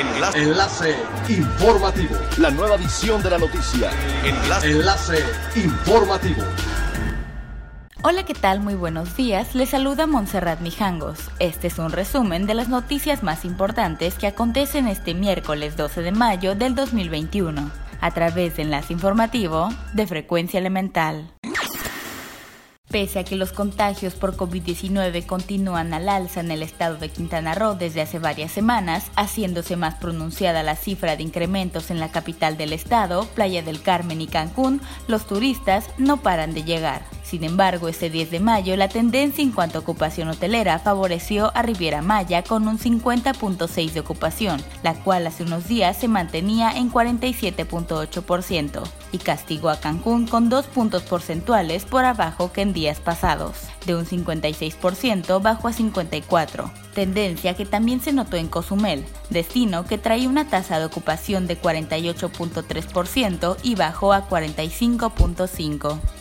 Enlace. Enlace informativo. La nueva edición de la noticia. Enlace. Enlace informativo. Hola, ¿qué tal? Muy buenos días. Les saluda Montserrat Mijangos. Este es un resumen de las noticias más importantes que acontecen este miércoles 12 de mayo del 2021, a través de Enlace Informativo de Frecuencia Elemental. Pese a que los contagios por COVID-19 continúan al alza en el estado de Quintana Roo desde hace varias semanas, haciéndose más pronunciada la cifra de incrementos en la capital del estado, Playa del Carmen y Cancún, los turistas no paran de llegar. Sin embargo, este 10 de mayo la tendencia en cuanto a ocupación hotelera favoreció a Riviera Maya con un 50.6 de ocupación, la cual hace unos días se mantenía en 47.8%, y castigó a Cancún con dos puntos porcentuales por abajo que en días pasados, de un 56% bajo a 54%, tendencia que también se notó en Cozumel, destino que traía una tasa de ocupación de 48.3% y bajó a 45.5%.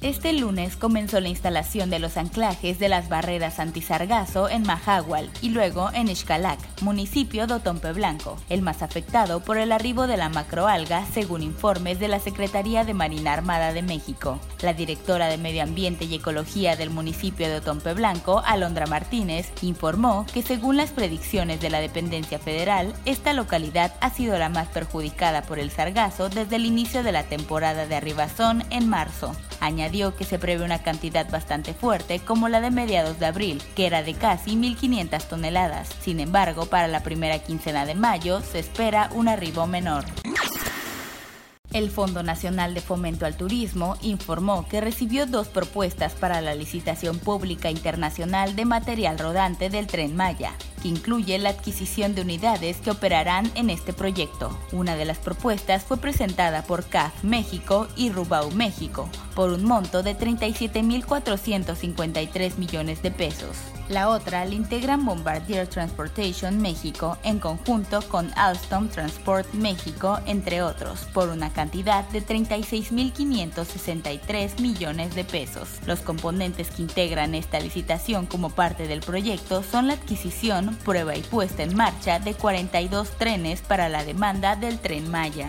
Este lunes comenzó la instalación de los anclajes de las barreras antisargazo en Mahahual y luego en Ixcalac, municipio de Otompe Blanco, el más afectado por el arribo de la macroalga, según informes de la Secretaría de Marina Armada de México. La directora de Medio Ambiente y Ecología del municipio de Otompe Blanco, Alondra Martínez, informó que según las predicciones de la dependencia federal, esta localidad ha sido la más perjudicada por el sargazo desde el inicio de la temporada de arribazón en marzo. Añadió que se prevé una cantidad bastante fuerte como la de mediados de abril, que era de casi 1.500 toneladas. Sin embargo, para la primera quincena de mayo se espera un arribo menor. El Fondo Nacional de Fomento al Turismo informó que recibió dos propuestas para la licitación pública internacional de material rodante del tren Maya que incluye la adquisición de unidades que operarán en este proyecto. Una de las propuestas fue presentada por CAF México y Rubau México, por un monto de 37.453 millones de pesos. La otra la integran Bombardier Transportation México en conjunto con Alstom Transport México, entre otros, por una cantidad de 36.563 millones de pesos. Los componentes que integran esta licitación como parte del proyecto son la adquisición prueba y puesta en marcha de 42 trenes para la demanda del tren Maya.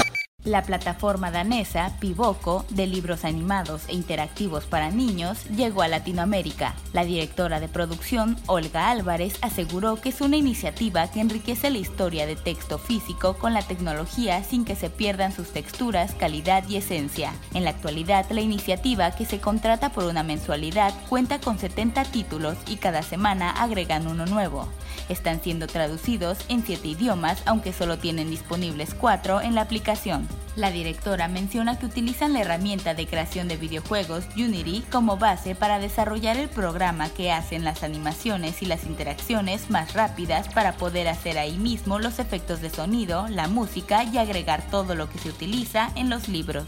La plataforma danesa Pivoco de libros animados e interactivos para niños llegó a Latinoamérica. La directora de producción, Olga Álvarez, aseguró que es una iniciativa que enriquece la historia de texto físico con la tecnología sin que se pierdan sus texturas, calidad y esencia. En la actualidad, la iniciativa, que se contrata por una mensualidad, cuenta con 70 títulos y cada semana agregan uno nuevo. Están siendo traducidos en 7 idiomas, aunque solo tienen disponibles 4 en la aplicación. La directora menciona que utilizan la herramienta de creación de videojuegos Unity como base para desarrollar el programa que hacen las animaciones y las interacciones más rápidas para poder hacer ahí mismo los efectos de sonido, la música y agregar todo lo que se utiliza en los libros.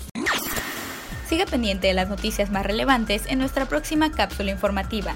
Siga pendiente de las noticias más relevantes en nuestra próxima cápsula informativa.